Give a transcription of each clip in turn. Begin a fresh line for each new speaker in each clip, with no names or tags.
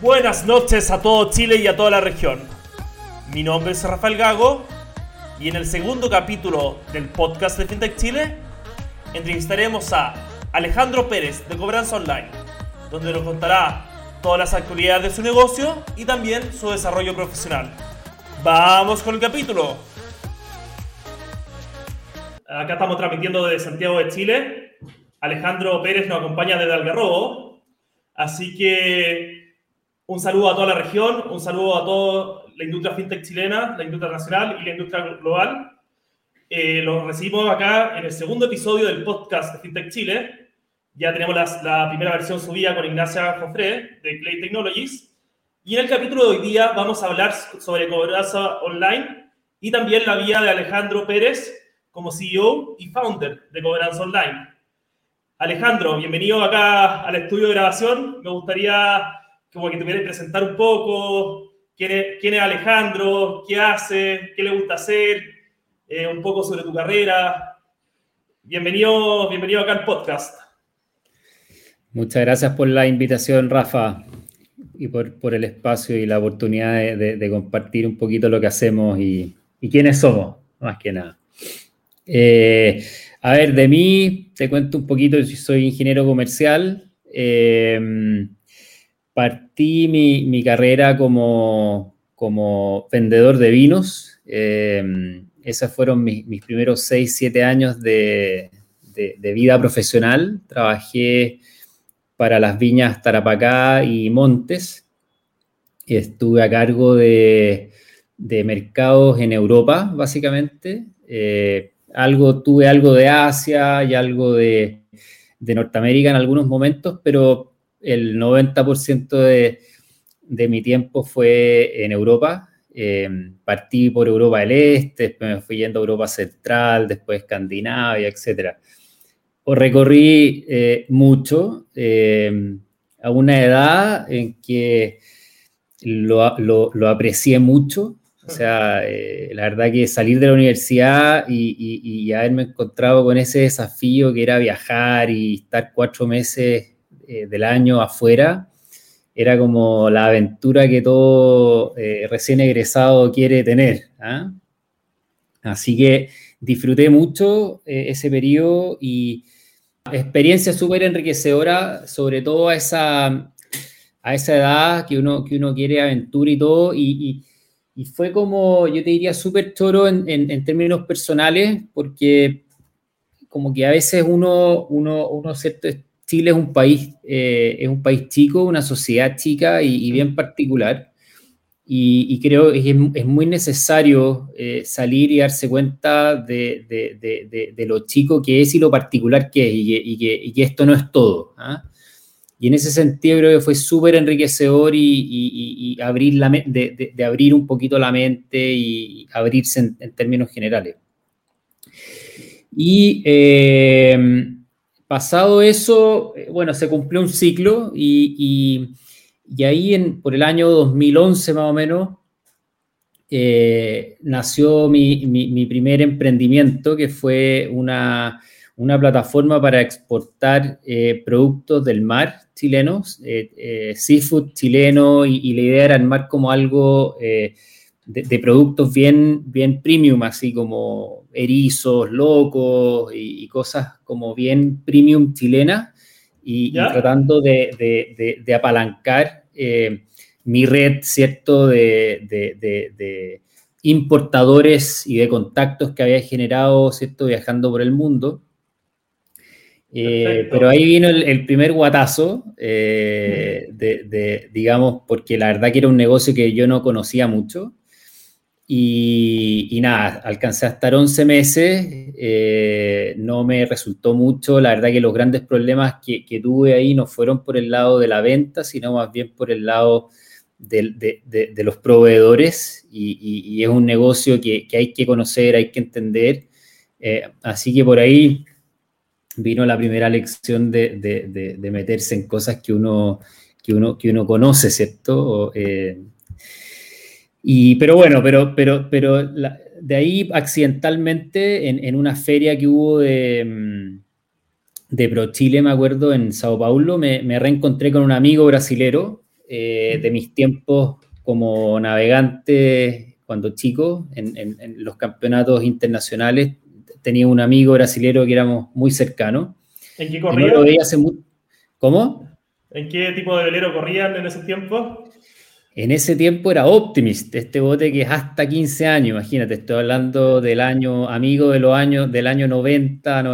Buenas noches a todo Chile y a toda la región. Mi nombre es Rafael Gago y en el segundo capítulo del podcast de FinTech Chile entrevistaremos a Alejandro Pérez de Cobranza Online, donde nos contará todas las actividades de su negocio y también su desarrollo profesional. Vamos con el capítulo. Acá estamos transmitiendo desde Santiago de Chile. Alejandro Pérez nos acompaña desde Algarrobo. Así que un saludo a toda la región, un saludo a toda la industria fintech chilena, la industria nacional y la industria global. Eh, los recibimos acá en el segundo episodio del podcast de FinTech Chile. Ya tenemos la, primera versión subida con Ignacia Jofré de Clay Technologies. Y en el capítulo de hoy día vamos a hablar sobre cobranza online y también la vía de Alejandro Pérez como CEO y founder de Cobranza Online. Alejandro, bienvenido acá al estudio de grabación. Me gustaría que te pudieras presentar un poco quién es, Alejandro, qué hace, qué le gusta hacer, eh, un poco sobre tu carrera. Bienvenido, bienvenido acá al podcast.
Muchas gracias por la invitación, Rafa y por, el espacio y la oportunidad de, compartir un poquito lo que hacemos y, y quiénes somos, más que nada. Eh, a ver, de mí te cuento un poquito, yo soy ingeniero comercial. Eh, partí mi, mi, carrera como, como vendedor de vinos. Eh, esos fueron mis, mis primeros 6, 7 años de, de, vida profesional. Trabajé para las viñas Tarapacá y Montes. Estuve a cargo de, de mercados en Europa, básicamente. Eh, algo, tuve algo de Asia y algo de, de, Norteamérica en algunos momentos, pero el 90% de, de mi tiempo fue en Europa. Eh, partí por Europa del Este, después me fui yendo a Europa Central, después Escandinavia, etcétera o recorrí eh, mucho eh, a una edad en que lo, lo, lo aprecié mucho. O sea, eh, la verdad que salir de la universidad y, y, y, haberme encontrado con ese desafío que era viajar y estar cuatro meses eh, del año afuera, era como la aventura que todo eh, recién egresado quiere tener. ¿ah? Así que disfruté mucho ese periodo y, experiencia súper enriquecedora, sobre todo a esa, a esa edad que uno, que uno quiere aventura y todo. Y, y, y fue como, yo te diría, súper choro en, en, en, términos personales, porque como que a veces uno, uno, uno ¿cierto? Chile es un país, eh, es un país chico, una sociedad chica y, y bien particular. Y, y, creo que es, es muy necesario eh, salir y darse cuenta de, de, de, de, lo chico que es y lo particular que es, y que, y que, que esto no es todo. ¿ah? Y en ese sentido creo que fue súper enriquecedor y, abrir la, de, abrir un poquito la mente y abrirse en, términos generales. Y eh, pasado eso, eh, bueno, se cumplió un ciclo y y ahí en, por el año 2011 más o menos eh, nació mi, mi, primer emprendimiento que fue una, una plataforma para exportar eh, productos del mar chilenos, eh, eh seafood chileno y, y, la idea era armar como algo de, de, productos bien, bien premium, así como erizos, locos y, y cosas como bien premium chilenas y, y tratando de, de, de apalancar mi red, ¿cierto?, de, importadores y de contactos que había generado, ¿cierto?, viajando por el mundo. Eh, pero ahí vino el, el primer guatazo, eh, de, digamos, porque la verdad que era un negocio que yo no conocía mucho. Y, y, nada, alcancé a estar 11 meses, eh, no me resultó mucho, la verdad que los grandes problemas que, que, tuve ahí no fueron por el lado de la venta, sino más bien por el lado de, de, de, de los proveedores. Y, y, y, es un negocio que, que, hay que conocer, hay que entender, eh, así que por ahí vino la primera lección de, meterse en cosas que uno, que uno, que uno conoce, ¿cierto? Eh, y, pero bueno, pero, pero, pero la, de ahí accidentalmente en, en, una feria que hubo de, de Pro Chile, me acuerdo, en Sao Paulo, me, reencontré con un amigo brasilero eh, de mis tiempos como navegante cuando chico en, los campeonatos internacionales. Tenía un amigo brasilero que éramos muy cercanos.
¿En qué corría?
¿Cómo?
¿En qué tipo de velero corrían en ese tiempo?
En ese tiempo era Optimist, este bote que es hasta 15 años, imagínate, estoy hablando del año, amigo de los años, del año 90,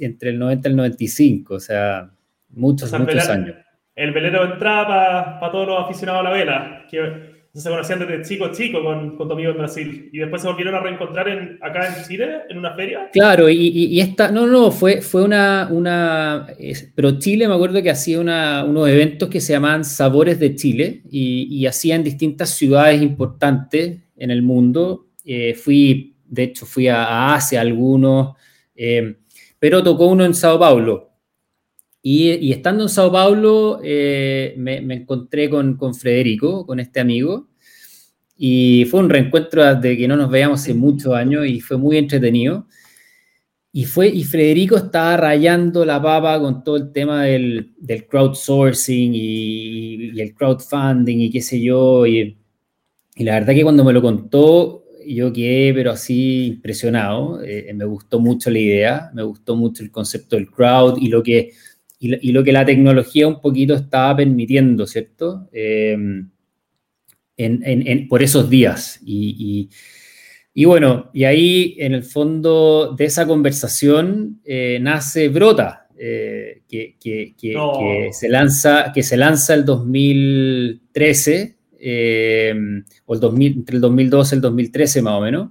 entre el 90 y el 95, o sea, muchos, muchos años.
El velero entraba para todos los aficionados a la vela, que se conocían desde chico chico con, con tu amigo en Brasil y después se volvieron a reencontrar en, acá en Chile en una feria.
Claro, y, y, esta, no, no, fue, fue una, una, pero Chile me acuerdo que hacía una, unos eventos que se llamaban Sabores de Chile y, y hacían distintas ciudades importantes en el mundo. Eh, fui, de hecho, fui a, Asia algunos, eh, pero tocó uno en Sao Paulo. Y, estando en Sao Paulo, eh, me, encontré con, con, Federico, con este amigo, y fue un reencuentro de que no nos veíamos hace muchos años y fue muy entretenido. Y, fue, y Federico estaba rayando la papa con todo el tema del, del crowdsourcing y, el crowdfunding y qué sé yo. Y, y, la verdad que cuando me lo contó, yo quedé, pero así impresionado. Eh, me gustó mucho la idea, me gustó mucho el concepto del crowd y lo que y, lo que la tecnología un poquito estaba permitiendo, ¿cierto? Em, por esos días. Y, bueno, y ahí en el fondo de esa conversación eh, nace Brota, eh, que, se lanza, que se lanza el 2013, em, o el 2000, entre el 2012 y el 2013 más o menos.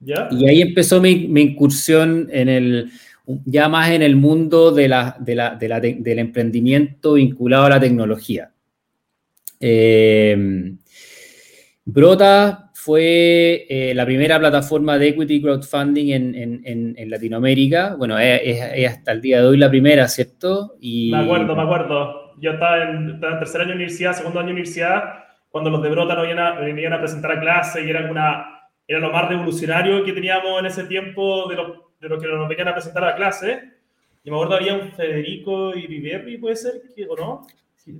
Y ahí empezó mi incursión en el ya más en el mundo de la, del emprendimiento vinculado a la tecnología. Eh, Brota fue eh, la primera plataforma de equity crowdfunding en, Latinoamérica. Bueno, es, hasta el día de hoy la primera, ¿cierto?
Y... Me acuerdo, me acuerdo. Yo estaba en, tercer año de universidad, segundo año de universidad, cuando los de Brota nos venían a, a presentar a clase y era, una, era lo más revolucionario que teníamos en ese tiempo de los de lo que nos venían a presentar a clase. Y me acuerdo había un Federico Iriberri, ¿puede ser? ¿O no?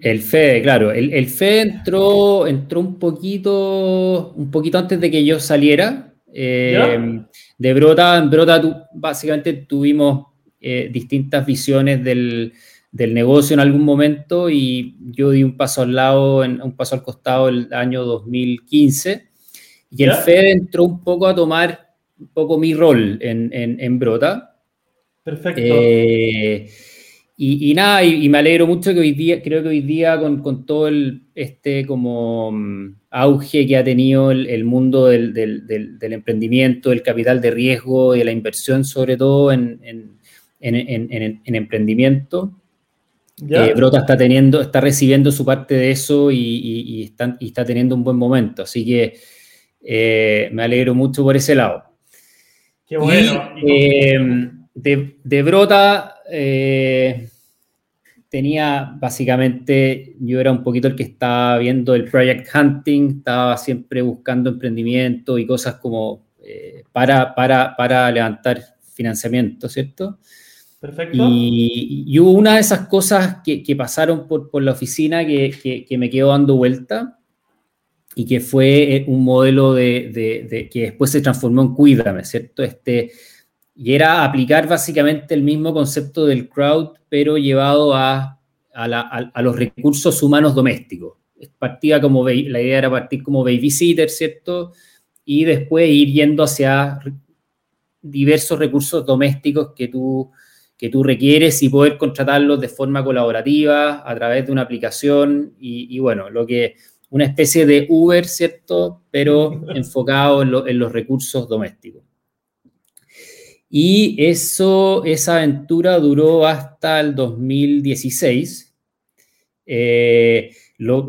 El FED, claro. El, el FED entró, entró un poquito, un poquito antes de que yo saliera. Eh, de Brota, en Brota básicamente tuvimos eh, distintas visiones del, del, negocio en algún momento y yo di un paso al lado, en, un paso al costado el año 2015 y el FED entró un poco a tomar un poco mi rol en, Brota.
Perfecto.
Eh, y, nada, y, me alegro mucho que hoy día, creo que hoy día con, todo el, este como mm, auge que ha tenido el, mundo del, emprendimiento, del capital de riesgo y de la inversión, sobre todo en, emprendimiento, eh, Brota está teniendo, está recibiendo su parte de eso y, está, teniendo un buen momento. Así que eh, me alegro mucho por ese lado.
Qué bueno.
Eh, de, Brota eh, tenía básicamente, yo era un poquito el que estaba viendo el project hunting, estaba siempre buscando emprendimiento y cosas como eh, para, para, levantar financiamiento, ¿cierto?
Perfecto.
Y, hubo una de esas cosas que, pasaron por, la oficina que, que, me quedó dando vuelta y que fue eh, un modelo de, que después se transformó en Cuídame, ¿cierto? Este, y era aplicar básicamente el mismo concepto del crowd, pero llevado a, a, los recursos humanos domésticos. Partía como, la idea era partir como babysitter, ¿cierto? Y después ir yendo hacia diversos recursos domésticos que tú, que tú requieres y poder contratarlos de forma colaborativa a través de una aplicación. y bueno, lo que una especie de Uber, ¿cierto? Pero enfocado en, los recursos domésticos. Y eso, esa aventura duró hasta el 2016. Eh, lo,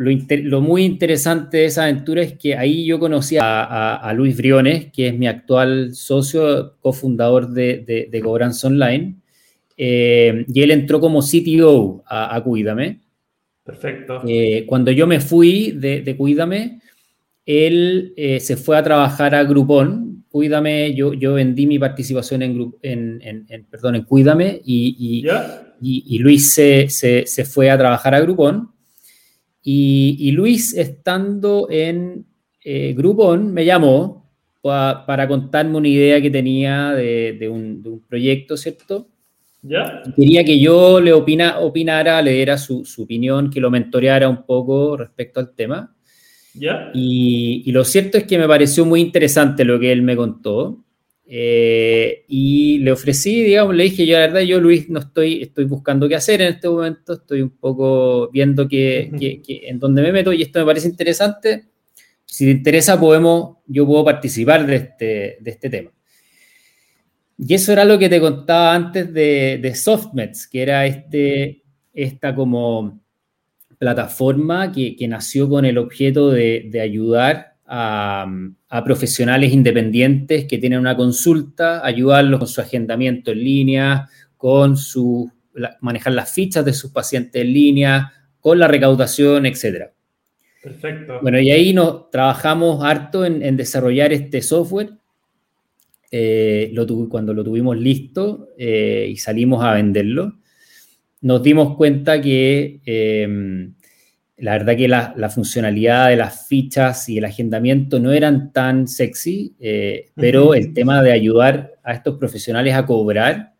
muy interesante de esa aventura es que ahí yo conocí a, Luis Briones, que es mi actual socio, cofundador de, de, Cobranza Online, eh, y él entró como CTO a, a Cuídame.
Perfecto.
Eh, cuando yo me fui de, Cuídame, él eh, se fue a trabajar a Groupon. Cuídame, yo, yo vendí mi participación en, en, perdón, en Cuídame y, Y, Luis se, se, fue a trabajar a Groupon. Y, Luis, estando en eh, Groupon, me llamó para contarme una idea que tenía de, un, proyecto, ¿cierto? ¿Ya? Quería que yo le opina, opinara, le diera su, su, opinión, que lo mentoreara un poco respecto al tema. ¿Ya? Y, y, lo cierto es que me pareció muy interesante lo que él me contó. Eh, y le ofrecí, digamos, le dije, yo la verdad, yo Luis, no estoy, estoy buscando qué hacer en este momento, estoy un poco viendo que, en dónde me meto y esto me parece interesante. Si te interesa, podemos, yo puedo participar de este, de este tema. Y eso era lo que te contaba antes de, de Softmets, que era este, esta como plataforma que, que nació con el objeto de, de ayudar a, profesionales independientes que tienen una consulta, ayudarlos con su agendamiento en línea, con su, manejar las fichas de sus pacientes en línea, con la recaudación, etc. Perfecto. Bueno, y ahí nos trabajamos harto en, desarrollar este software. Eh, lo cuando lo tuvimos listo eh, y salimos a venderlo, nos dimos cuenta que eh, la verdad que la, funcionalidad de las fichas y el agendamiento no eran tan sexy, eh, pero el tema de ayudar a estos profesionales a cobrar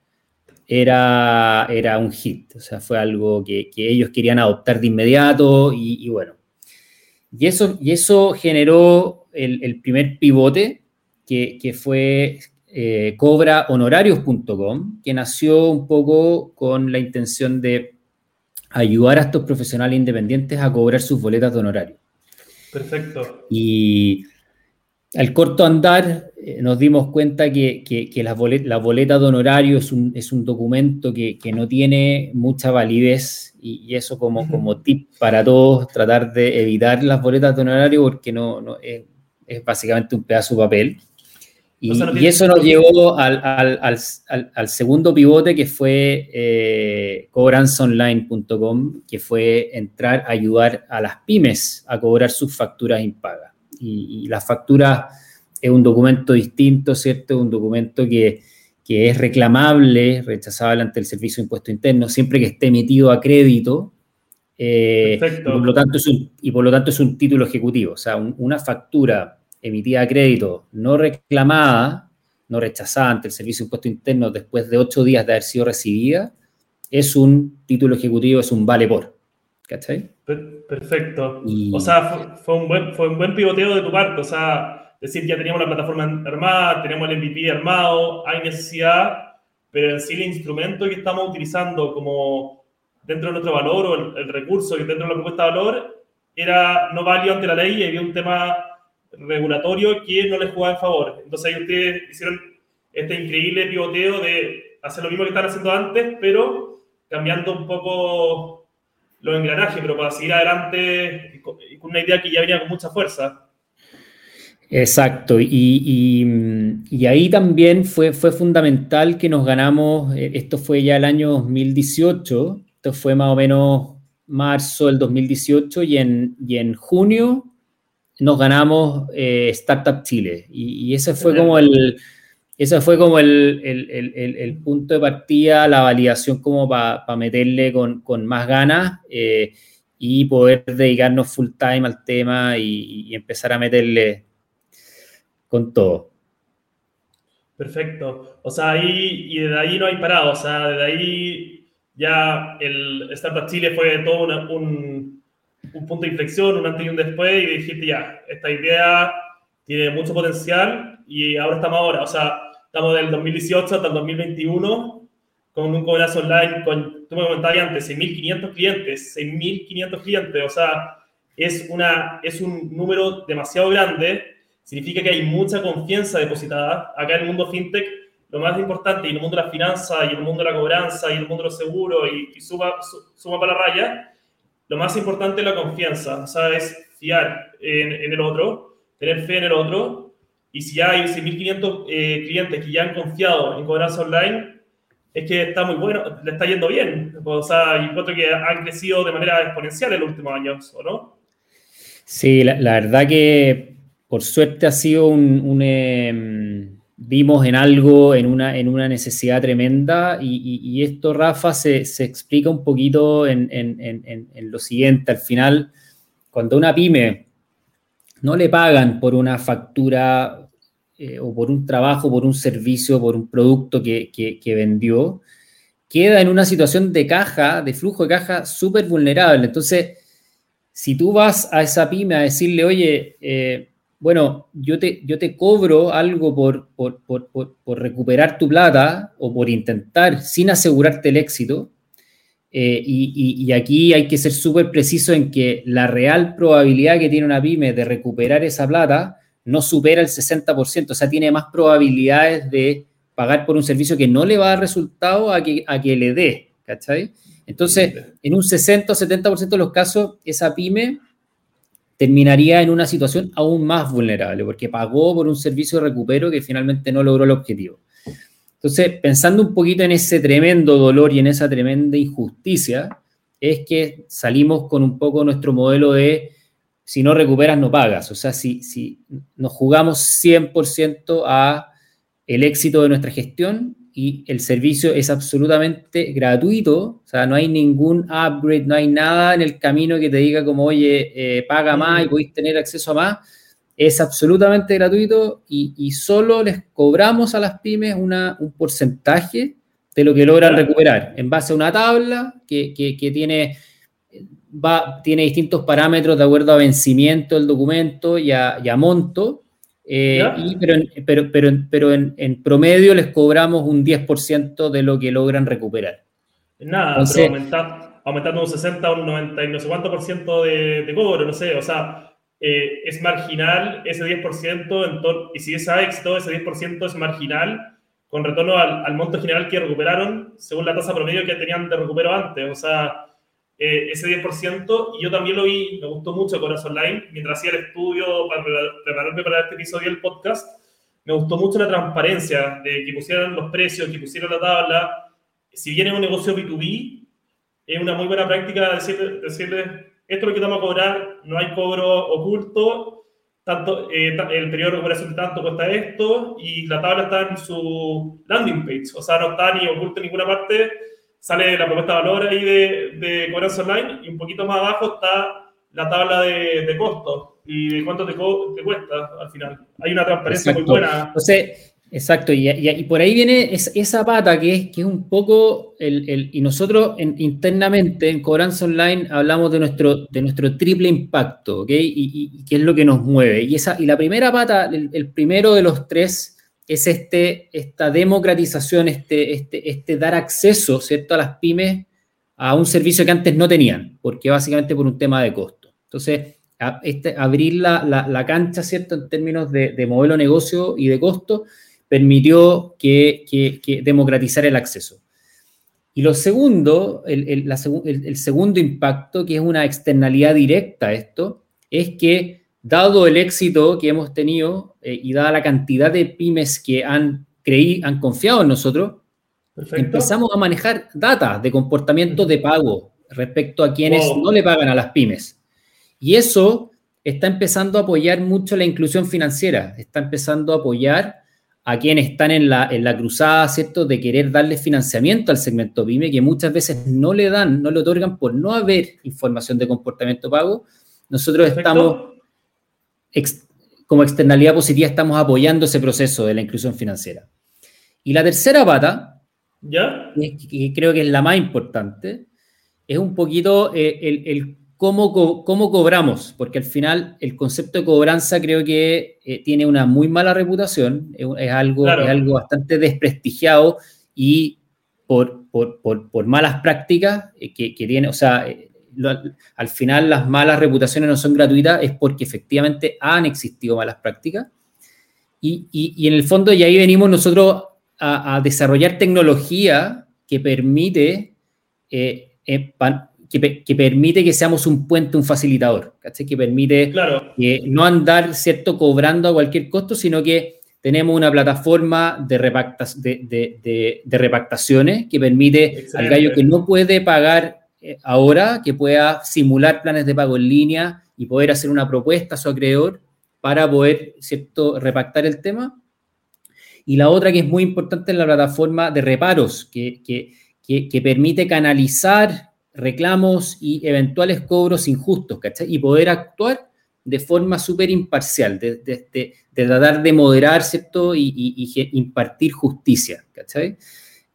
era, era un hit. O sea, fue algo que, ellos querían adoptar de inmediato y, bueno. Y eso, y eso generó el, primer pivote que, fue eh, cobrahonorarios.com, que nació un poco con la intención de ayudar a estos profesionales independientes a cobrar sus boletas de honorario. Perfecto. Y al corto andar eh, nos dimos cuenta que, que, la, boleta, de honorario es un, es un documento que, que, no tiene mucha validez y, eso como, como tip para todos, tratar de evitar las boletas de honorario porque no, no es, es, básicamente un pedazo de papel. Y, eso nos llevó al, segundo pivote que fue eh, cobranzaonline.com, que fue entrar a ayudar a las pymes a cobrar sus facturas impagas. Y, y la factura es un documento distinto, ¿cierto? Un documento que, es reclamable, rechazable ante el Servicio de Impuesto Interno, siempre que esté emitido a crédito. Eh, y, por lo tanto es un, y por lo tanto es un título ejecutivo. O sea, una factura emitida a crédito no reclamada, no rechazada ante el Servicio de Impuesto Interno después de ocho días de haber sido recibida, es un título ejecutivo, es un vale por. ¿Cachai?
Perfecto. O sea, fue, un buen, fue un buen pivoteo de tu parte. O sea, decir, ya teníamos la plataforma armada, tenemos el MVP armado, hay necesidad, pero en sí el instrumento que estamos utilizando como dentro de nuestro valor o el, el recurso que dentro de la propuesta de valor era no válido ante la ley y había un tema regulatorio que no les jugaba en favor. Entonces ahí ustedes hicieron este increíble pivoteo de hacer lo mismo que estaban haciendo antes, pero cambiando un poco los engranajes, pero para seguir adelante con una idea que ya venía con mucha fuerza.
Exacto, y, y, ahí también fue, fue fundamental que nos ganamos, eh, esto fue ya el año 2018, esto fue más o menos marzo del 2018 y en, y en junio nos ganamos eh, Startup Chile. Y, ese fue como el, ese fue como el, el, punto de partida, la validación como para meterle con, con, más ganas eh, y poder dedicarnos full time al tema y, empezar a meterle con todo.
Perfecto. O sea, ahí, y desde ahí no hay parado. O sea, desde ahí ya el Startup Chile fue todo un un punto de inflexión, un antes y un después, y dijiste, ya, esta idea tiene mucho potencial y ahora estamos ahora, o sea, estamos del 2018 hasta el 2021 con un cobrazo online, con, tú me comentabas antes, 6.500 clientes, 6.500 clientes, o sea, es, una, es un número demasiado grande, significa que hay mucha confianza depositada. Acá en el mundo fintech, lo más importante, y en el mundo de la finanza, y en el mundo de la cobranza, y en el mundo de los seguros, y, y suma, suma para la raya, lo más importante es la confianza, o sea, es fiar en, el otro, tener fe en el otro. Y si ya hay 6.500 eh, clientes que ya han confiado en cobranza online, es que está muy bueno, le está yendo bien. O sea, encuentro que han crecido de manera exponencial en los últimos años, ¿o no?
Sí, la, verdad que por suerte ha sido un, em, vimos en algo, en una, en una necesidad tremenda y, esto, Rafa, se, explica un poquito en, lo siguiente. Al final, cuando una pyme no le pagan por una factura eh, o por un trabajo, por un servicio, por un producto que, vendió, queda en una situación de caja, de flujo de caja súper vulnerable. Entonces, si tú vas a esa pyme a decirle, oye, eh, bueno, yo te, yo te cobro algo por, por, recuperar tu plata o por intentar sin asegurarte el éxito. Eh, y, aquí hay que ser súper preciso en que la real probabilidad que tiene una pyme de recuperar esa plata no supera el 60%, o sea, tiene más probabilidades de pagar por un servicio que no le va a dar resultado a que, a que le dé, ¿cachai? Entonces, en un 60 o 70% de los casos, esa pyme terminaría en una situación aún más vulnerable, porque pagó por un servicio de recupero que finalmente no logró el objetivo. Entonces, pensando un poquito en ese tremendo dolor y en esa tremenda injusticia, es que salimos con un poco nuestro modelo de si no recuperas, no pagas. O sea, si, si nos jugamos 100% a el éxito de nuestra gestión y el servicio es absolutamente gratuito, o sea, no hay ningún upgrade, no hay nada en el camino que te diga como, oye, eh, paga más y podéis tener acceso a más, es absolutamente gratuito y, solo les cobramos a las pymes una, un porcentaje de lo que logran recuperar en base a una tabla que, que, tiene, va, tiene distintos parámetros de acuerdo a vencimiento del documento y a, y a monto eh, pero pero, pero, pero en, promedio les cobramos un 10% de lo que logran recuperar.
Nada, pero aumentando un 60 o un 90 y no sé cuánto por ciento de, cobro, no sé, o sea, eh, es marginal ese 10%, en y si es a éxito, ese 10% es marginal con retorno al, al, monto general que recuperaron según la tasa promedio que tenían de recupero antes. O sea, eh, ese 10%, y yo también lo vi, me gustó mucho Corazón Online, mientras hacía el estudio para prepararme para este episodio del podcast, me gustó mucho la transparencia de que pusieran los precios, que pusieran la tabla. Si bien es un negocio B2B, es una muy buena práctica decirle, decirle esto es lo que vamos a cobrar, no hay cobro oculto, tanto, eh, el periodo de recuperación de tanto cuesta esto, y la tabla está en su landing page, o sea, no está ni oculto en ninguna parte, sale la propuesta de valor ahí de, de Online y un poquito más abajo está la tabla de, de costos y de cuánto te, te, cuesta al final. Hay una transparencia muy buena.
Entonces, exacto, y, y, por ahí viene esa pata que es, que es un poco, el, el y nosotros internamente en Cobranza Online hablamos de nuestro, de nuestro triple impacto, ¿ok? Y, y, qué es lo que nos mueve. Y, esa, y la primera pata, el, el primero de los tres es este, esta democratización, este, este, este dar acceso ¿cierto? a las pymes a un servicio que antes no tenían, porque básicamente por un tema de costo. Entonces, este, abrir la, la, cancha ¿cierto? en términos de, de, modelo de negocio y de costo permitió que, democratizar el acceso. Y lo segundo, el, el, el, segundo impacto, que es una externalidad directa a esto, es que dado el éxito que hemos tenido eh, y dada la cantidad de pymes que han, creí, han confiado en nosotros, empezamos a manejar data de comportamiento de pago respecto a quienes no le pagan a las pymes. Y eso está empezando a apoyar mucho la inclusión financiera, está empezando a apoyar a quienes están en la, en la cruzada, ¿cierto?, de querer darle financiamiento al segmento pyme, que muchas veces no le dan, no le otorgan por no haber información de comportamiento pago. Nosotros estamos como externalidad positiva estamos apoyando ese proceso de la inclusión financiera. Y la tercera pata, ¿Ya? Que, creo que es la más importante, es un poquito eh, el, cómo, cómo, cobramos, porque al final el concepto de cobranza creo que eh, tiene una muy mala reputación, es, algo, algo bastante desprestigiado y por, por, malas prácticas eh, que, que, tiene, o sea, al final las malas reputaciones no son gratuitas es porque efectivamente han existido malas prácticas. Y, en el fondo, y ahí venimos nosotros a, desarrollar tecnología que permite, eh, eh, que, permite que seamos un puente, un facilitador, que permite no andar cierto cobrando a cualquier costo, sino que tenemos una plataforma de, de, repactaciones que permite al gallo que no puede pagar eh, ahora que pueda simular planes de pago en línea y poder hacer una propuesta a su acreedor para poder, ¿cierto?, repactar el tema. Y la otra que es muy importante es la plataforma de reparos, que, que, permite canalizar reclamos y eventuales cobros injustos, ¿cachai? Y poder actuar de forma súper imparcial, de, de, tratar de moderar, ¿cierto? Y, impartir justicia, ¿cachai?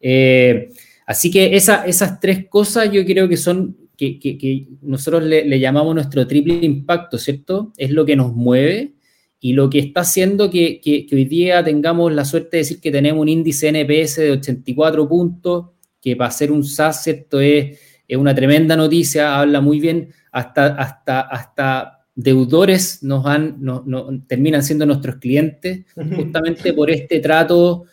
Eh, así que esas tres cosas yo creo que son, que, nosotros le, llamamos nuestro triple impacto, ¿cierto? Es lo que nos mueve y lo que está haciendo que, hoy día tengamos la suerte de decir que tenemos un índice NPS de 84 puntos, que para ser un SaaS, ¿cierto? Es, es una tremenda noticia, habla muy bien, hasta, hasta, hasta deudores nos han, no, terminan siendo nuestros clientes, justamente por este trato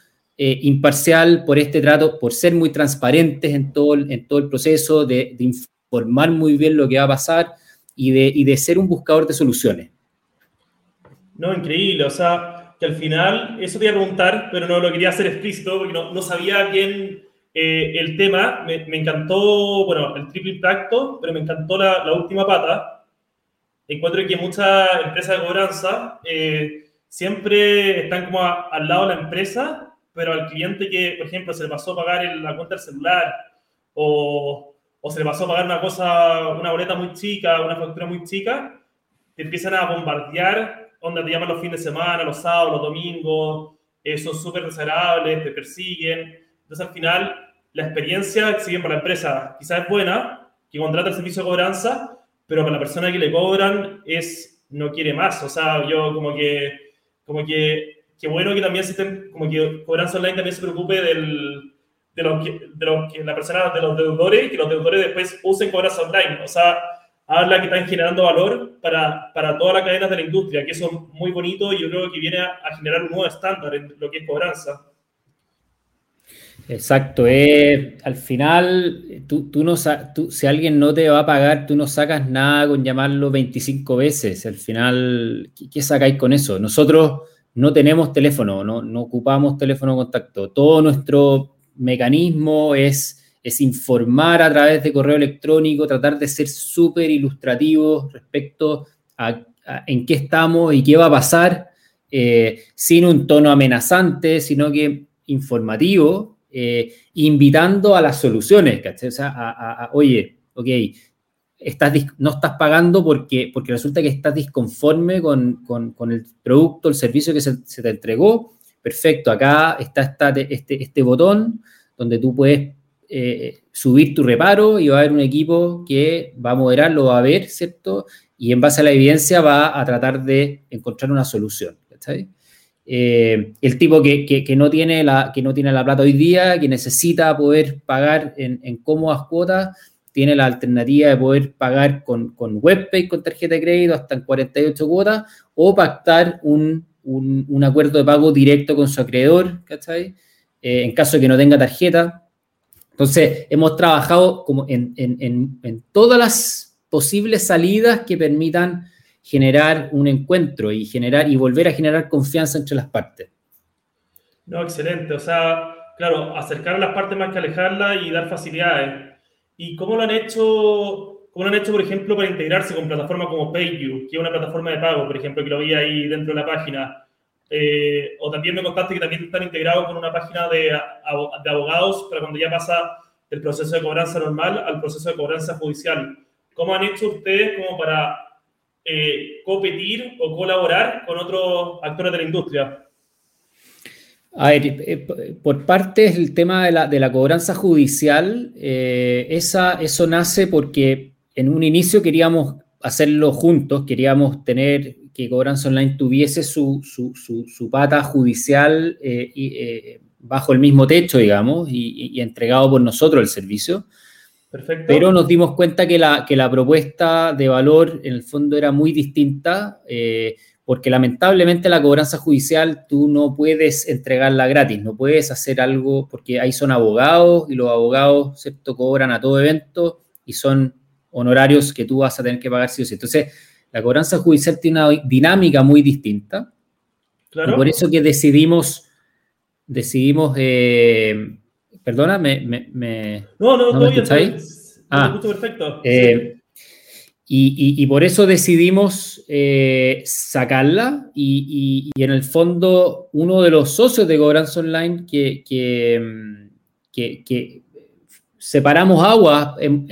eh, imparcial, por este trato, por ser muy transparentes en todo, en todo el proceso, de, informar muy bien lo que va a pasar y de, y de ser un buscador de soluciones.
No, increíble, o sea, que al final, eso te iba a preguntar, pero no lo quería hacer explícito porque no, no sabía bien eh, el tema. Me, me, encantó, bueno, el triple impacto, pero me encantó la, la última pata, encuentro que muchas empresas de cobranza eh, siempre están como al lado de la empresa, pero al cliente que, por ejemplo, se le pasó a pagar la cuenta del celular o, o, se le pasó a pagar una cosa, una boleta muy chica, una factura muy chica, te empiezan a bombardear, donde te llaman los fines de semana, los sábados, los domingos, eh, son súper desagradables, te persiguen. Entonces, al final, la experiencia, si bien para la empresa quizás es buena, que contrata el servicio de cobranza, pero para la persona que le cobran es, no quiere más. O sea, yo como que, como que, qué bueno que también se estén, como que Cobranza Online también se preocupe del, de, los que, de, los que la persona, de los deudores, que los deudores después usen Cobranza Online. O sea, habla que están generando valor para, para todas las cadenas de la industria, que eso es muy bonito y yo creo que viene a, a generar un nuevo estándar en lo que es cobranza.
Exacto, eh, al final, tú, tú no, tú, si alguien no te va a pagar, tú no sacas nada con llamarlo 25 veces. Al final, ¿qué, sacáis con eso? Nosotros no tenemos teléfono, no, ocupamos teléfono contacto. Todo nuestro mecanismo es, es informar a través de correo electrónico, tratar de ser súper ilustrativos respecto a, en qué estamos y qué va a pasar, eh, sin un tono amenazante, sino que informativo eh, invitando a las soluciones, ¿cachai? O sea, a, oye, ok, estás, no estás pagando porque, porque resulta que estás disconforme con, con, el producto, el servicio que se, te entregó. Perfecto, acá está, este, este botón donde tú puedes eh, subir tu reparo y va a haber un equipo que va a moderarlo, va a ver, ¿cierto? Y en base a la evidencia va a tratar de encontrar una solución. Eh, el tipo que, no tiene la, que no tiene la plata hoy día, que necesita poder pagar en, cómodas cuotas, tiene la alternativa de poder pagar con, con WebPay, con tarjeta de crédito, hasta en 48 cuotas, o pactar un, acuerdo de pago directo con su acreedor, ¿cachai? Eh, en caso de que no tenga tarjeta. Entonces, hemos trabajado como en, en todas las posibles salidas que permitan generar un encuentro y generar y volver a generar confianza entre las partes.
No, excelente. O sea, claro, acercar a las partes más que alejarlas y dar facilidades. ¿Y cómo lo han hecho, cómo lo han hecho, por ejemplo, para integrarse con plataformas como PayU, que es una plataforma de pago, por ejemplo, que lo vi ahí dentro de la página? Eh, o también me contaste que también están integrados con una página de, abogados para cuando ya pasa del proceso de cobranza normal al proceso de cobranza judicial. ¿Cómo han hecho ustedes como para eh, competir o colaborar con otros actores de la industria?
A ver, eh, por parte del tema de la, de la cobranza judicial, eh, esa, eso nace porque en un inicio queríamos hacerlo juntos, queríamos tener que Cobranza Online tuviese su, su, su, pata judicial y, bajo el mismo techo, digamos, y, y, entregado por nosotros el servicio. Pero nos dimos cuenta que la, que la propuesta de valor en el fondo era muy distinta, eh, porque lamentablemente la cobranza judicial tú no puedes entregarla gratis, no puedes hacer algo, porque ahí son abogados y los abogados, ¿cierto?, cobran a todo evento y son honorarios que tú vas a tener que pagar sí o sí. Entonces, la cobranza judicial tiene una dinámica muy distinta. Claro. Y por eso que decidimos, decidimos eh, Perdona, me... me,
no, no, no, bien, Ah, perfecto.
Eh, Y, por eso decidimos eh, sacarla y, en el fondo uno de los socios de Cobranza Online que, que, separamos agua en,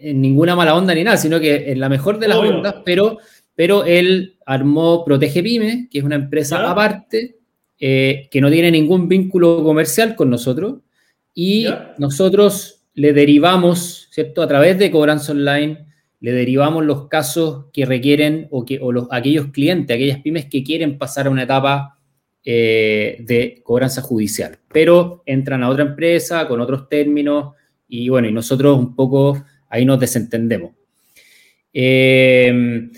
ninguna mala onda ni nada, sino que en la mejor de las ondas, pero, pero él armó Protege Pyme, que es una empresa aparte, eh, que no tiene ningún vínculo comercial con nosotros, y nosotros le derivamos, ¿cierto? A través de Cobranza Online, le derivamos los casos que requieren o, que, o los, aquellos clientes, aquellas pymes que quieren pasar a una etapa eh, de cobranza judicial, pero entran a otra empresa con otros términos y bueno, y nosotros un poco ahí nos desentendemos. Eh,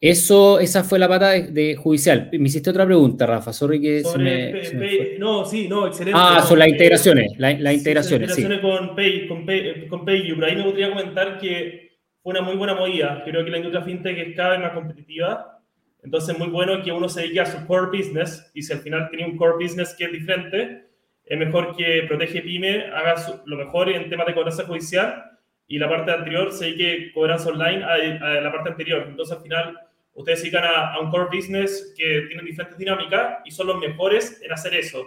eso, esa fue la pata de, judicial. Me hiciste otra pregunta, Rafa. Sorry que se
me, No, sí, no, excelente.
Ah, son las integraciones. las integraciones,
sí. integraciones con, Pay, con, Pay, con PayU. Pero ahí me gustaría comentar que fue una muy buena movida. Creo que la industria fintech es cada vez más competitiva. Entonces, es muy bueno que uno se dedique a su core business. Y si al final tiene un core business que es diferente, es mejor que Protege Pyme haga lo mejor en temas de cobranza judicial y la parte anterior se dedique cobranza online a, la parte anterior. Entonces, al final, ustedes se dedican a, un core business que tiene diferentes dinámicas y son los mejores en hacer eso.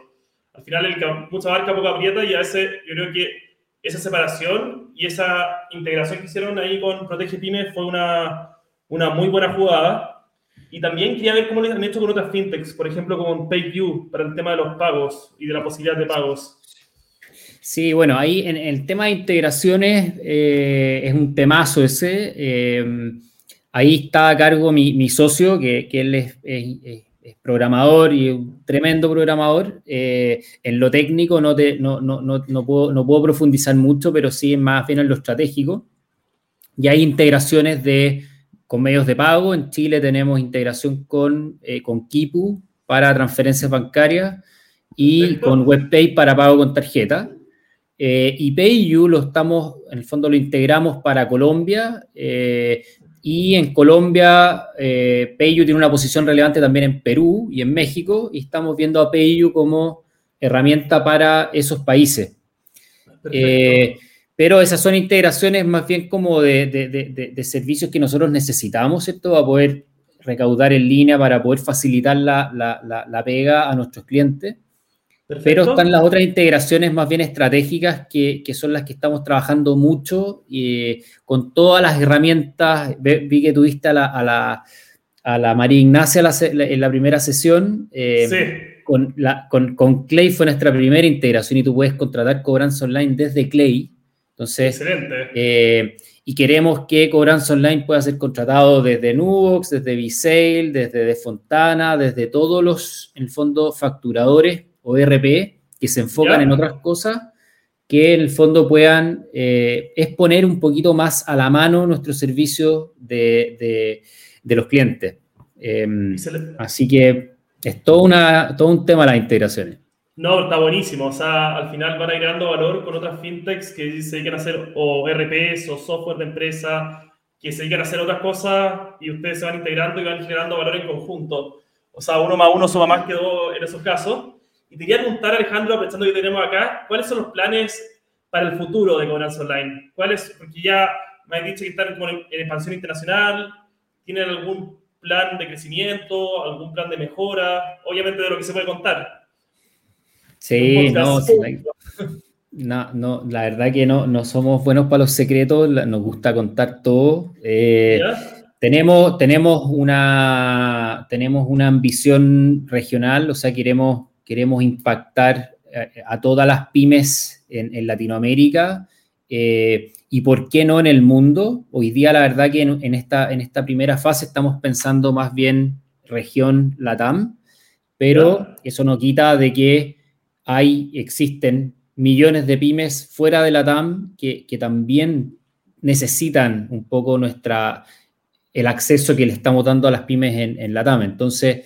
Al final, el que mucha barca, poca aprieta y a veces yo creo que esa separación y esa integración que hicieron ahí con Protege Pyme fue una, una muy buena jugada. Y también quería ver cómo lo han hecho con otras fintechs, por ejemplo con PayView para el tema de los pagos y de la posibilidad de pagos.
Sí, bueno, ahí en, el tema de integraciones eh, es un temazo ese. Eh, ahí está a cargo mi, socio, que, él es es programador y un tremendo programador. Eh, en lo técnico no, te, no, no, no, puedo, no puedo profundizar mucho, pero sí más bien en lo estratégico. Y hay integraciones de, con medios de pago. En Chile tenemos integración con, eh, con Kipu para transferencias bancarias y con WebPay para pago con tarjeta. Eh, y PayU lo estamos, en el fondo lo integramos para Colombia, eh, y en Colombia, eh, tiene una posición relevante también en Perú y en México, y estamos viendo a Payu como herramienta para esos países. Eh, pero esas son integraciones más bien como de, servicios que nosotros necesitamos, ¿cierto? Para poder recaudar en línea, para poder facilitar la, la pega a nuestros clientes. Pero están las otras integraciones más bien estratégicas que, son las que estamos trabajando mucho y eh, con todas las herramientas. Vi que tuviste a la, a la, a la María Ignacia en la primera sesión. Eh, sí. Con, la, con, con, Clay fue nuestra primera integración y tú puedes contratar cobranza online desde Clay. Entonces, Excelente. Eh, y queremos que Cobranza Online pueda ser contratado desde Nubox, desde Visale, desde De Fontana, desde todos los, en el fondo, facturadores o RP que se enfocan en otras cosas que en el fondo puedan eh, exponer un poquito más a la mano nuestro servicio de, los clientes. Em, así que es todo, una, todo un tema las integraciones.
No, está buenísimo. O sea, al final van a ir creando valor con otras fintechs que se dedican a hacer o RPs o software de empresa, que se dedican a hacer otras cosas y ustedes se van integrando y van generando valor en conjunto. O sea, uno más uno suma más que dos en esos casos. Y te quería preguntar, Alejandro, pensando que tenemos acá, ¿cuáles son los planes para el futuro de Cobranza Online? ¿Cuáles? Porque ya me han dicho que están en, expansión internacional. ¿Tienen algún plan de crecimiento, algún plan de mejora? Obviamente de lo que se puede contar.
Sí, no, no, no, la verdad que no, no somos buenos para los secretos, nos gusta contar todo. Eh, tenemos, tenemos, una, tenemos una ambición regional, o sea, queremos queremos impactar eh, a, todas las pymes en, Latinoamérica eh, y por qué no en el mundo. Hoy día la verdad que en, esta, en esta primera fase estamos pensando más bien región LATAM, pero eso no quita de que hay, existen millones de pymes fuera de LATAM que, que también necesitan un poco nuestra, el acceso que le estamos dando a las pymes en, en LATAM. Entonces,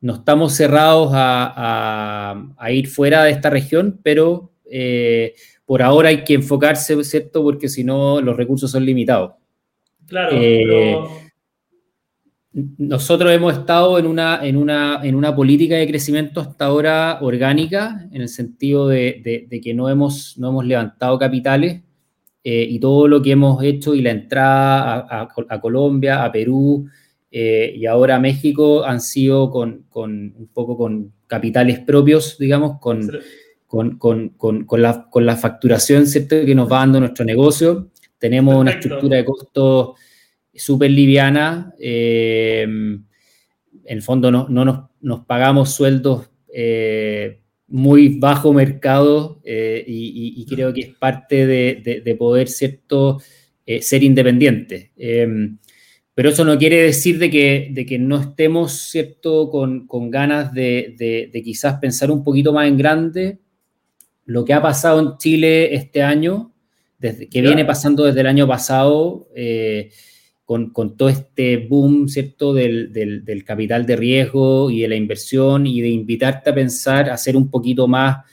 no estamos cerrados a, ir fuera de esta región, pero eh, por ahora hay que enfocarse, ¿cierto? Porque si no, los recursos son limitados.
Claro, eh,
Nosotros hemos estado en una, en, una, en una política de crecimiento hasta ahora orgánica, en el sentido de, que no hemos, no hemos levantado capitales eh, y todo lo que hemos hecho y la entrada a, Colombia, a Perú eh, y ahora México han sido con, un poco con capitales propios, digamos, con, con, la, facturación ¿cierto? que nos va dando nuestro negocio. Tenemos una estructura de costos súper liviana. Eh, en el fondo no, no nos, pagamos sueldos muy bajo mercado eh, y, creo que es parte de, poder cierto, eh, ser independiente. Pero eso no quiere decir de que, de que no estemos cierto, con, ganas de, quizás pensar un poquito más en grande. Lo que ha pasado en Chile este año, desde, que viene pasando desde el año pasado, eh, con, todo este boom, ¿cierto?, del, capital de riesgo y de la inversión y de invitarte a pensar, a ser un poquito más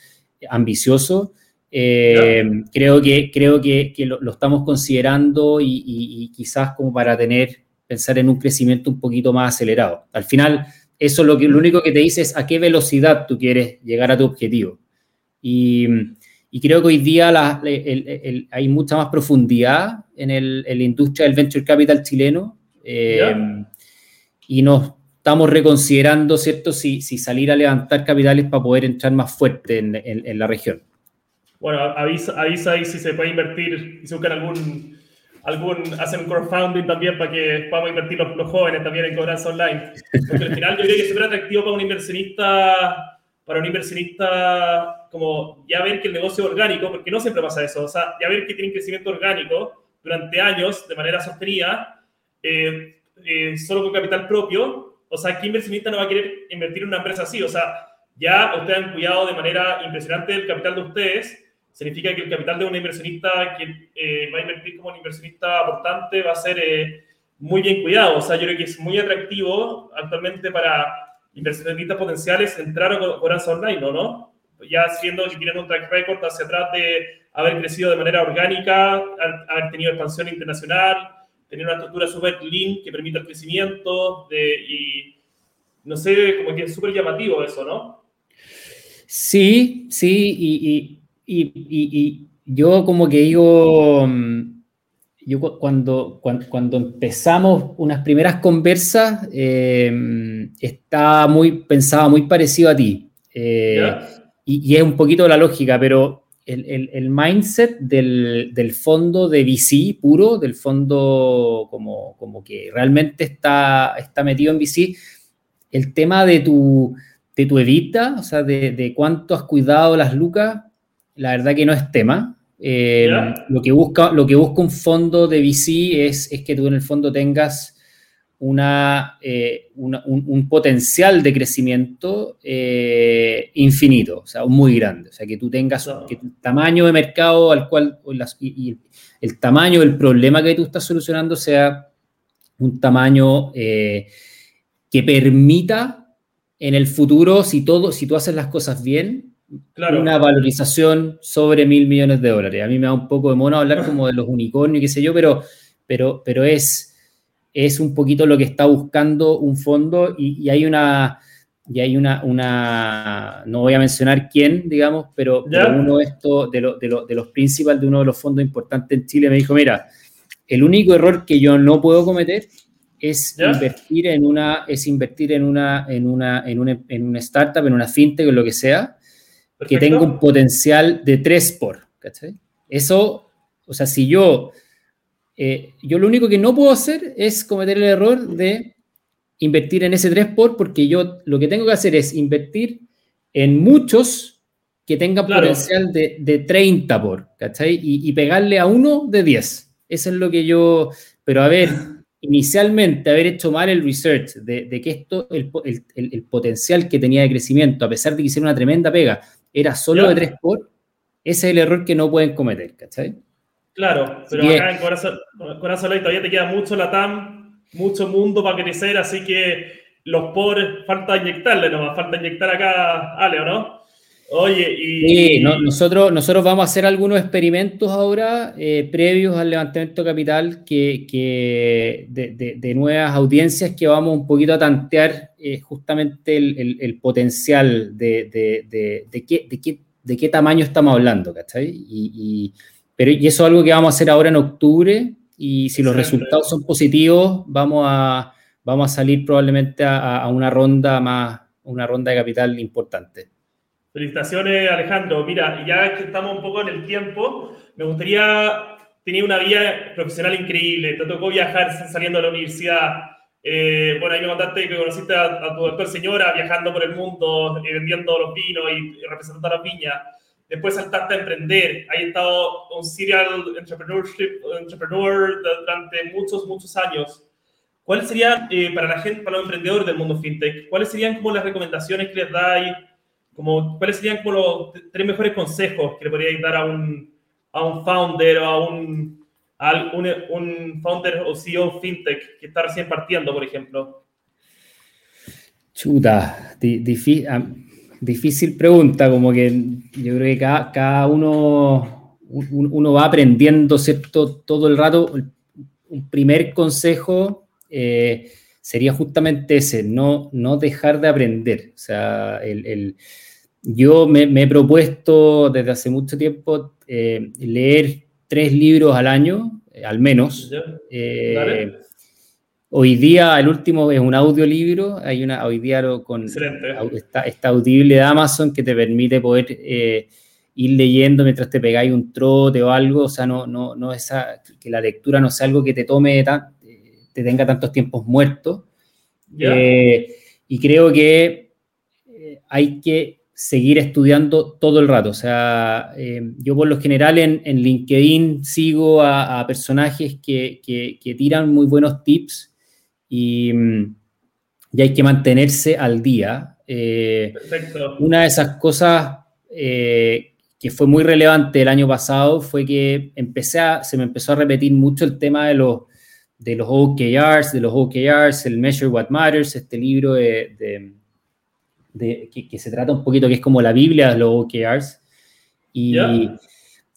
ambicioso. Eh, creo que, creo que, lo, estamos considerando y, quizás como para tener, pensar en un crecimiento un poquito más acelerado. Al final, eso lo, que, lo único que te dice es a qué velocidad tú quieres llegar a tu objetivo. Y, y creo que hoy día hay mucha más profundidad en, la industria del venture capital chileno eh, y nos estamos reconsiderando, ¿cierto?, si, si, salir a levantar capitales para poder entrar más fuerte en, la región.
Bueno, avisa, avisa ahí si se puede invertir, si buscan algún, algún, hacen un crowdfunding también para que podamos invertir los, jóvenes también en cobranza online. Porque al final yo creo que es súper atractivo para un inversionista para un inversionista como ya ver que el negocio es orgánico, porque no siempre pasa eso, o sea, ya ver que tiene crecimiento orgánico durante años de manera sostenida, eh, eh, solo con capital propio, o sea, ¿qué inversionista no va a querer invertir en una empresa así? O sea, ya ustedes han cuidado de manera impresionante el capital de ustedes, significa que el capital de un inversionista que eh, va a invertir como un inversionista aportante va a ser muy bien cuidado, o sea, yo creo que es muy atractivo actualmente para inversionistas potenciales entraron con Corazza Online, ¿no? ¿no? Ya siendo que tienen un track record hacia atrás de haber crecido de manera orgánica, haber tenido expansión internacional, tener una estructura súper lean que permita el crecimiento de, y no sé, como que es súper llamativo eso, ¿no?
Sí, sí, y, y, y yo como que digo, mm, yo cuando, cuando, empezamos unas primeras conversas, eh, estaba muy, pensaba muy parecido a ti. Eh, y, es un poquito la lógica, pero el, el, mindset del, del, fondo de VC puro, del fondo como, como que realmente está, está metido en VC, el tema de tu, de tu evita, o sea, de, de cuánto has cuidado las lucas, la verdad que no es tema. Eh, lo, que busca, lo que busca un fondo de VC es, es que tú en el fondo tengas una, eh, un, potencial de crecimiento eh, infinito, o sea, muy grande. O sea, que tú tengas que el tamaño de mercado al cual, y, el tamaño del problema que tú estás solucionando sea un tamaño que permita en el futuro, si, todo, si tú haces las cosas bien, una valorización sobre mil millones de dólares. A mí me da un poco de mono hablar como de los unicornios, qué sé yo, pero, pero, pero es, es un poquito lo que está buscando un fondo y, hay una, y hay una, una, no voy a mencionar quién, digamos, pero, uno de, esto, de, de, los principales de uno de los fondos importantes en Chile me dijo, mira, el único error que yo no puedo cometer es invertir en una, es invertir en una, en una, en una, en una startup, en una fintech, o lo que sea, que tenga un potencial de 3 por, ¿cachai? Eso, o sea, si yo, eh, yo lo único que no puedo hacer es cometer el error de invertir en ese 3 por, porque yo lo que tengo que hacer es invertir en muchos que tengan potencial de, de, 30 por, ¿cachai? Y, pegarle a uno de 10. Eso es lo que yo, pero a ver, inicialmente haber hecho mal el research de, de que esto, el, el, el, potencial que tenía de crecimiento, a pesar de que hiciera una tremenda pega, era solo de 3 por, ese es el error que no pueden cometer, ¿cachai?
Claro, pero acá en Corazón, Corazón todavía te queda mucho la TAM, mucho mundo para crecer, así que los pobres falta inyectarle nomás, falta inyectar acá, Ale, ¿o no? Oye, y...
Sí, nosotros, nosotros vamos a hacer algunos experimentos ahora eh, previos al levantamiento de capital que, que de, nuevas audiencias que vamos un poquito a tantear eh, justamente el, potencial de, qué, de, qué, de qué tamaño estamos hablando, ¿cachai? Y, pero y eso es algo que vamos a hacer ahora en octubre y si los resultados son positivos, vamos a, vamos a salir probablemente a, una ronda más, una ronda de capital importante.
Felicitaciones, Alejandro. Mira, ya que estamos un poco en el tiempo, me gustaría tener una vida profesional increíble. Te tocó viajar saliendo de la universidad. Eh, bueno, ahí me contaste que conociste a, tu doctor señora viajando por el mundo, eh, vendiendo los vinos y, representando a las viñas después saltaste a emprender. Has estado un serial entrepreneurship, entrepreneur durante muchos, muchos años. ¿Cuáles serían, eh, para la gente, para los emprendedores del mundo fintech, cuáles serían como las recomendaciones que les dais? Como, ¿Cuáles serían como los tres mejores consejos que le podríais dar a un, a un founder o a un, a un, un founder o CEO fintech que está recién partiendo, por ejemplo?
Chuta, difícil Difícil pregunta, como que yo creo que cada, uno, uno va aprendiendo, ¿cierto? Todo el rato. Un primer consejo eh, sería justamente ese, no, no dejar de aprender. O sea, el, yo me, he propuesto desde hace mucho tiempo eh, leer tres libros al año, eh, al menos. Hoy día el último es un audiolibro, hay una hoy día con está, está, audible de Amazon que te permite poder eh, ir leyendo mientras te pegáis un trote o algo, o sea, no, no, no esa, que la lectura no sea algo que te tome tan, te tenga tantos tiempos muertos. Eh, y creo que eh, hay que seguir estudiando todo el rato. O sea, yo por lo general en, en LinkedIn sigo a, personajes que, que, que, tiran muy buenos tips y, hay que mantenerse al día. Eh, una de esas cosas eh, que fue muy relevante el año pasado fue que empecé se me empezó a repetir mucho el tema de los, de los OKRs, de los OKRs, el Measure What Matters, este libro de, que, se trata un poquito, que es como la Biblia de los OKRs. Y,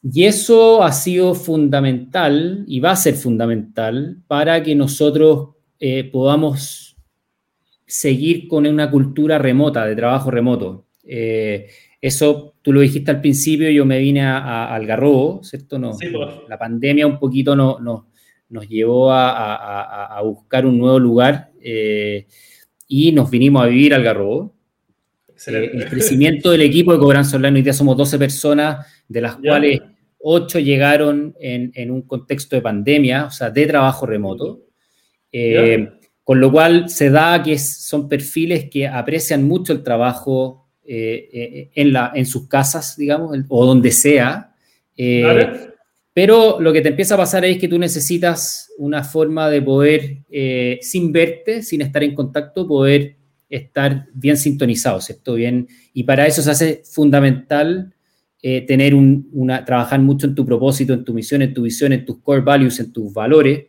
y eso ha sido fundamental y va a ser fundamental para que nosotros eh, podamos seguir con una cultura remota, de trabajo remoto. Eh, eso, tú lo dijiste al principio, yo me vine a, Algarrobo, ¿cierto? No, pues. La pandemia un poquito no, nos llevó a, buscar un nuevo lugar eh, y nos vinimos a vivir al Algarrobo. el crecimiento del equipo de Cobranza Online, hoy día somos 12 personas, de las cuales 8 llegaron en, en, un contexto de pandemia, o sea, de trabajo remoto. Eh, con lo cual se da que son perfiles que aprecian mucho el trabajo eh, eh, en, la, en sus casas, digamos, o donde sea. Pero lo que te empieza a pasar es que tú necesitas una forma de poder, sin verte, sin estar en contacto, poder estar bien sintonizado, ¿cierto? Bien, y para eso se hace fundamental tener una, trabajar mucho en tu propósito, en tu misión, en tu visión, en tus core values, en tus valores.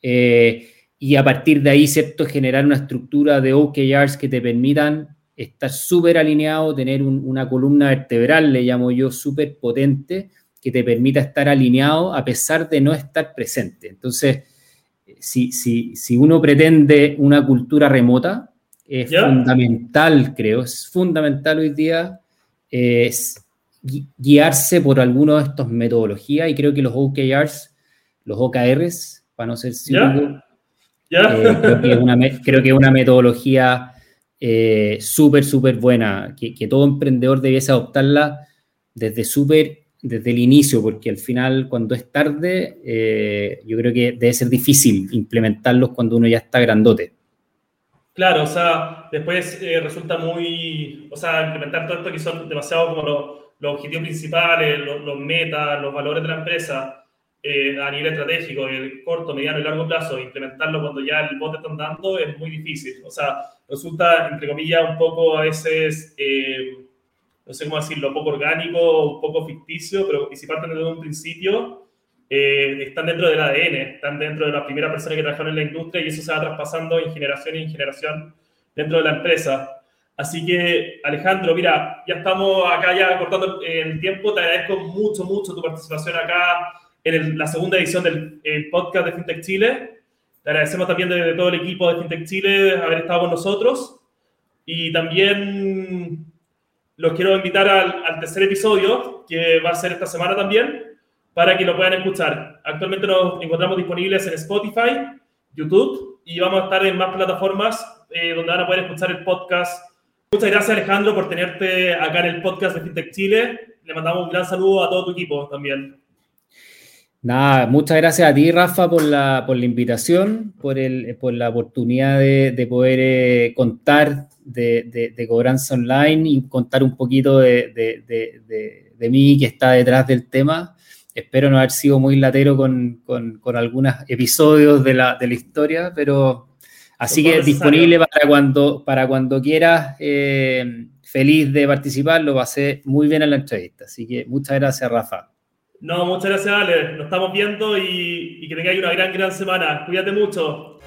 Eh, y a partir de ahí, ¿cierto? Generar una estructura de OKRs que te permitan estar súper alineado, tener una columna vertebral, le llamo yo, súper potente, que te permita estar alineado a pesar de no estar presente. Entonces, si, si, si uno pretende una cultura remota, es fundamental, creo, es fundamental hoy día es guiarse por alguna de estas metodologías y creo que los OKRs, los OKRs, para no ser seguro, eh, creo, que es una, creo que es una metodología eh, súper, súper buena, que, que, todo emprendedor debiese adoptarla desde súper, desde el inicio, porque al final, cuando es tarde, eh, yo creo que debe ser difícil implementarlos cuando uno ya está grandote.
Claro, o sea, después resulta muy, o sea, implementar todo esto que son demasiado como los, objetivos principales, los, los metas, los valores de la empresa, eh, a nivel estratégico, el corto, mediano y largo plazo, implementarlo cuando ya el bote está andando es muy difícil. O sea, resulta, entre comillas, un poco a veces, eh, no sé cómo decirlo, poco orgánico, un poco ficticio, pero parten desde un principio, eh, están dentro del ADN, están dentro de las primeras personas que trabajaron en la industria y eso se va traspasando en generación en generación dentro de la empresa. Así que, Alejandro, mira, ya estamos acá ya cortando el tiempo. Te agradezco mucho, mucho tu participación acá en la segunda edición del podcast de FinTech Chile. Le agradecemos también de, todo el equipo de FinTech Chile haber estado con nosotros. Y también los quiero invitar al, tercer episodio, que va a ser esta semana también, para que lo puedan escuchar. Actualmente nos encontramos disponibles en Spotify, YouTube y vamos a estar en más plataformas eh, donde van a poder escuchar el podcast. Muchas gracias Alejandro por tenerte acá en el podcast de FinTech Chile. Le mandamos un gran saludo a todo tu equipo también.
Nada, muchas gracias a ti, Rafa, por la, por la invitación, por, el, por la oportunidad de, poder eh, contar de, de, cobranza online y contar un poquito de, mí que está detrás del tema. Espero no haber sido muy latero con, con, con algunos episodios de la, de la historia, pero así que disponible para cuando, para cuando quieras. Eh, feliz de participar, lo pasé muy bien en la entrevista. Así que muchas gracias, Rafa.
No, muchas gracias, Ale. Nos estamos viendo y, y que tengáis una gran, gran semana. Cuídate mucho.